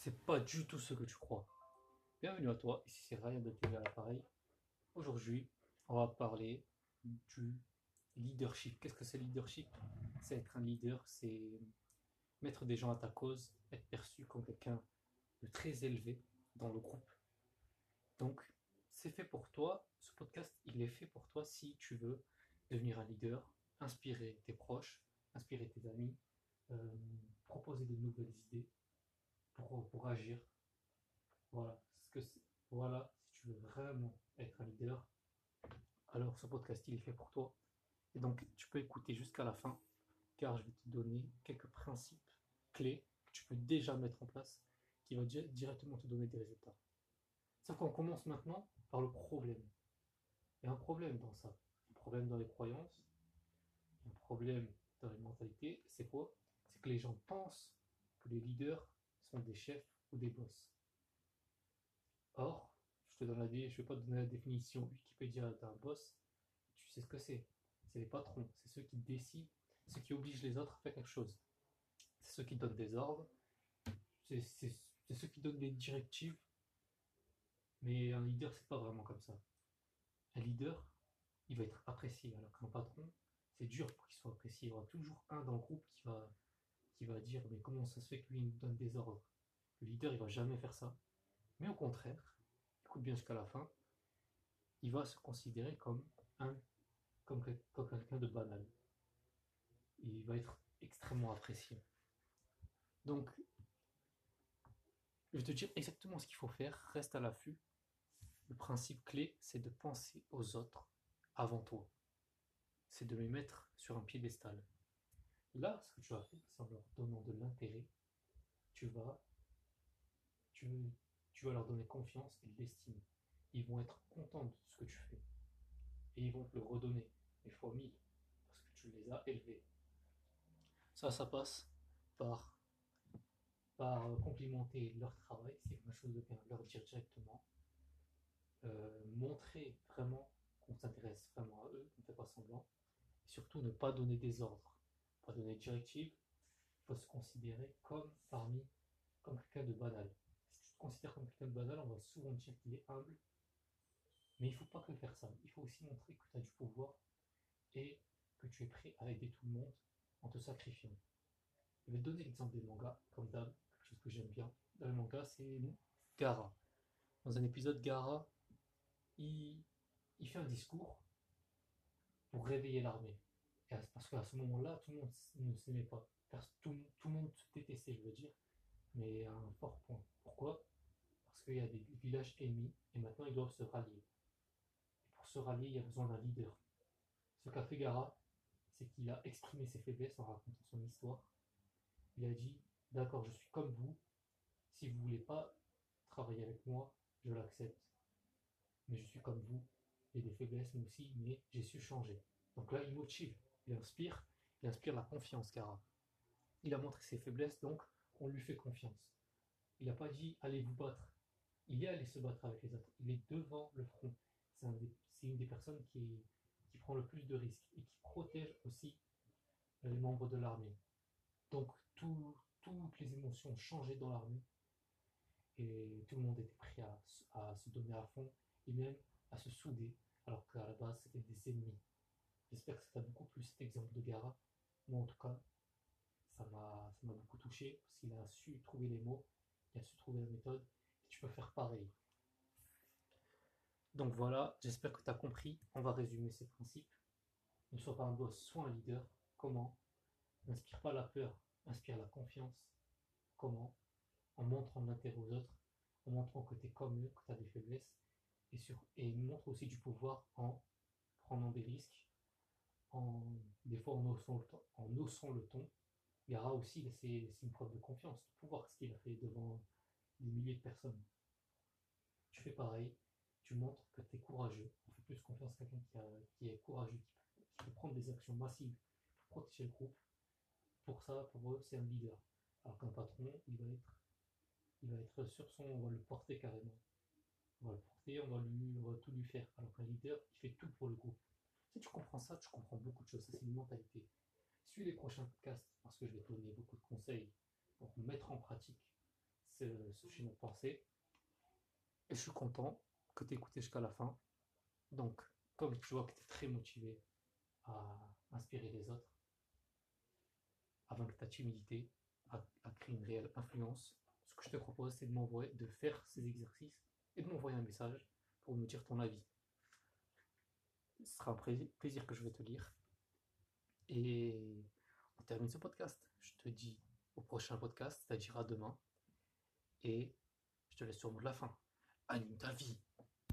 c'est pas du tout ce que tu crois. Bienvenue à toi, ici c'est Ryan de TV à l'appareil. Aujourd'hui, on va parler du leadership. Qu'est-ce que c'est le leadership? C'est être un leader, c'est mettre des gens à ta cause, être perçu comme quelqu'un de très élevé dans le groupe. Donc, c'est fait pour toi. Ce podcast, il est fait pour toi si tu veux devenir un leader, inspirer tes proches, inspirer tes amis, euh, proposer de nouvelles idées pour, agir. Voilà, ce que voilà, si tu veux vraiment être un leader, alors ce podcast il est fait pour toi. Et donc tu peux écouter jusqu'à la fin, car je vais te donner quelques principes clés que tu peux déjà mettre en place, qui vont directement te donner des résultats. Sauf qu'on commence maintenant par le problème. Il y a un problème dans ça. Un problème dans les croyances, un problème dans les mentalités. C'est quoi? C'est que les gens pensent que les leaders sont des chefs ou des boss. Or, je te donne la, je vais pas te donner la définition Wikipédia d'un boss. Tu sais ce que c'est. C'est les patrons, c'est ceux qui décident, ceux qui obligent les autres à faire quelque chose. C'est ceux qui donnent des ordres, c'est ceux qui donnent des directives. Mais un leader, c'est pas vraiment comme ça. Un leader, il va être apprécié, alors qu'un patron, c'est dur pour qu'il soit apprécié. Il y aura toujours un dans le groupe qui va va dire mais comment ça se fait que lui nous donne des ordres? Le leader, il va jamais faire ça. Mais au contraire, écoute bien jusqu'à la fin, il va se considérer comme un comme, quelqu'un de banal. il va être extrêmement apprécié. Donc, je vais te dire exactement ce qu'il faut faire. Reste à l'affût. Le principe clé, c'est de penser aux autres avant toi. C'est de les mettre sur un piédestal. Là, ce que tu vas faire, c'est en leur donnant de l'intérêt, tu vas, tu, tu vas leur donner confiance et de l'estime. Ils vont être contents de ce que tu fais. Et ils vont te le redonner, les fois mille, parce que tu les as élevés. Ça, ça passe par, par complimenter leur travail, c'est quelque chose de bien, leur dire directement. Euh, montrer vraiment qu'on s'intéresse vraiment à eux, qu'on ne fait pas semblant. Et surtout, ne pas donner des ordres pas donner de directive, il faut se considérer comme parmi, comme quelqu'un de banal. Si tu te considères comme quelqu'un de banal, on va souvent dire qu'il est humble, mais il ne faut pas que faire ça. Il faut aussi montrer que tu as du pouvoir et que tu es prêt à aider tout le monde en te sacrifiant. Je vais te donner l'exemple des mangas, comme d'hab, quelque chose que j'aime bien. Dans le manga, c'est Gara. Dans un épisode, Gara, il fait un discours pour réveiller l'armée parce qu'à ce moment-là, tout le monde ne s'aimait pas. Tout, le monde se détestait, je veux dire, mais à un fort point. Pourquoi? Parce qu'il y a des villages ennemis et maintenant ils doivent se rallier. Et pour se rallier, il y a besoin d'un leader. Ce qu'a fait Gara, c'est qu'il a exprimé ses faiblesses en racontant son histoire. Il a dit D'accord, je suis comme vous. Si vous ne voulez pas travailler avec moi, je l'accepte. Mais je suis comme vous. J'ai des faiblesses, moi aussi, mais j'ai su changer. Donc là, il motive il inspire, il inspire la confiance, car il a montré ses faiblesses, donc on lui fait confiance. Il n'a pas dit allez vous battre. Il est allé se battre avec les autres. Il est devant le front. C'est une des personnes qui, prend le plus de risques et qui protège aussi les membres de l'armée. Donc toutes les émotions changeaient dans l'armée et tout le monde était prêt à, à se donner à fond et même à se souder alors qu'à la base c'était des ennemis. J'espère que ça t'a beaucoup plu cet exemple de Gara. Moi en tout cas, ça m'a beaucoup touché parce qu'il a su trouver les mots, il a su trouver la méthode et tu peux faire pareil. Donc voilà, j'espère que tu as compris. On va résumer ces principes. Ne sois pas un boss, sois un leader. Comment? N'inspire pas la peur, inspire la confiance. Comment? En montrant l'intérêt aux autres, en montrant que tu es comme eux, que tu as des faiblesses, et, sur, et montre aussi du pouvoir en prenant des risques des fois en haussant le ton. En haussant le ton. Gara aussi, c'est une preuve de confiance, de pouvoir ce qu'il a fait devant des milliers de personnes. Tu fais pareil, tu montres que tu es courageux. On fait plus confiance à quelqu'un qui, est courageux, qui peut, prendre des actions massives pour protéger le groupe. Pour ça, pour eux, c'est un leader. Alors qu'un patron, il va être sur son, on va le porter carrément. On va le porter, on va, on va tout lui faire. Alors qu'un leader, il fait tout pour le groupe. Si tu comprends ça, tu comprends beaucoup de choses. c'est une mentalité. Suis les prochains podcasts parce que je vais te donner beaucoup de conseils pour mettre en pratique ce, ce schéma de pensée. Et je suis content que tu écouté jusqu'à la fin. Donc, comme tu vois que tu es très motivé à inspirer les autres, à vaincre ta timidité, à, à créer une réelle influence, ce que je te propose, c'est de m'envoyer, de faire ces exercices et de m'envoyer un message pour me dire ton avis. Ce sera un plaisir que je vais te lire. Et on termine ce podcast. Je te dis au prochain podcast, c'est-à-dire à demain. Et je te laisse sur le mot de la fin. Anime ta vie.